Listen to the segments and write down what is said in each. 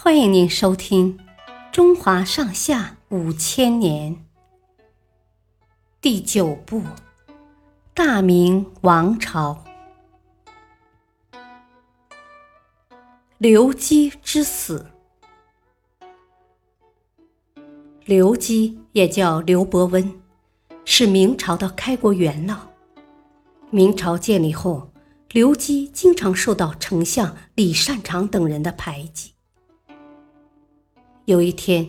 欢迎您收听《中华上下五千年》第九部《大明王朝》。刘基之死。刘基也叫刘伯温，是明朝的开国元老。明朝建立后，刘基经常受到丞相李善长等人的排挤。有一天，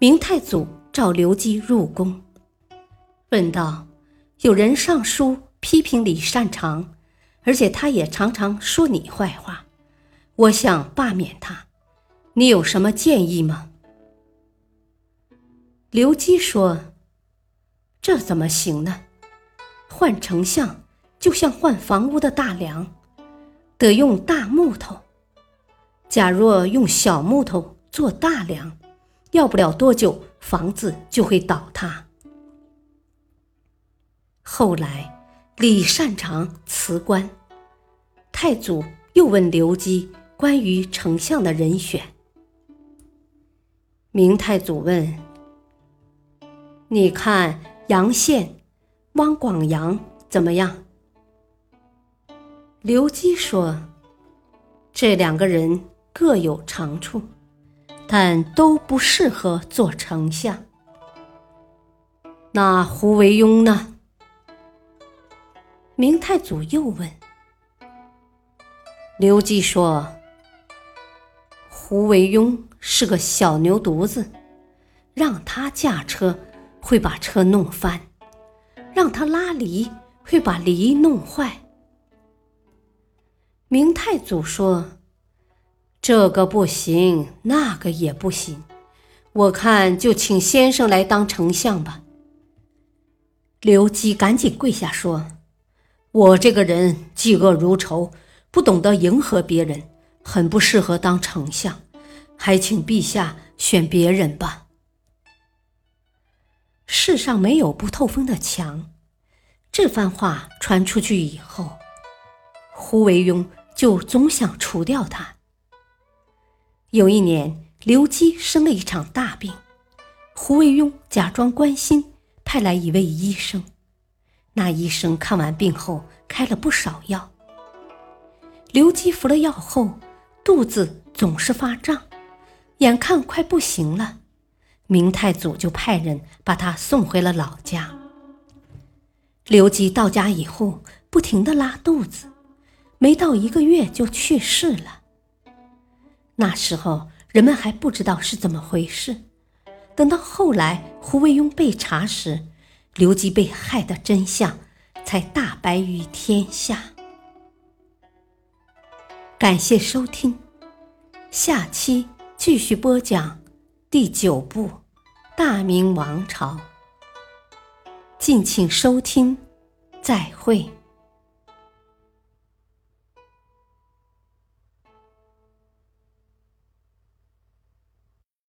明太祖召刘基入宫，问道：“有人上书批评李善长，而且他也常常说你坏话，我想罢免他，你有什么建议吗？”刘基说：“这怎么行呢？换丞相就像换房屋的大梁，得用大木头。假若用小木头做大梁。”要不了多久，房子就会倒塌。后来，李善长辞官，太祖又问刘基关于丞相的人选。明太祖问：“你看杨宪、汪广洋怎么样？”刘基说：“这两个人各有长处。”但都不适合做丞相。那胡惟庸呢？明太祖又问。刘基说：“胡惟庸是个小牛犊子，让他驾车会把车弄翻，让他拉犁会把犁弄坏。”明太祖说。这个不行，那个也不行，我看就请先生来当丞相吧。刘基赶紧跪下说：“我这个人嫉恶如仇，不懂得迎合别人，很不适合当丞相，还请陛下选别人吧。”世上没有不透风的墙，这番话传出去以后，胡惟庸就总想除掉他。有一年，刘基生了一场大病，胡惟庸假装关心，派来一位医生。那医生看完病后，开了不少药。刘基服了药后，肚子总是发胀，眼看快不行了，明太祖就派人把他送回了老家。刘基到家以后，不停地拉肚子，没到一个月就去世了。那时候人们还不知道是怎么回事，等到后来胡惟庸被查时，刘基被害的真相才大白于天下。感谢收听，下期继续播讲第九部《大明王朝》，敬请收听，再会。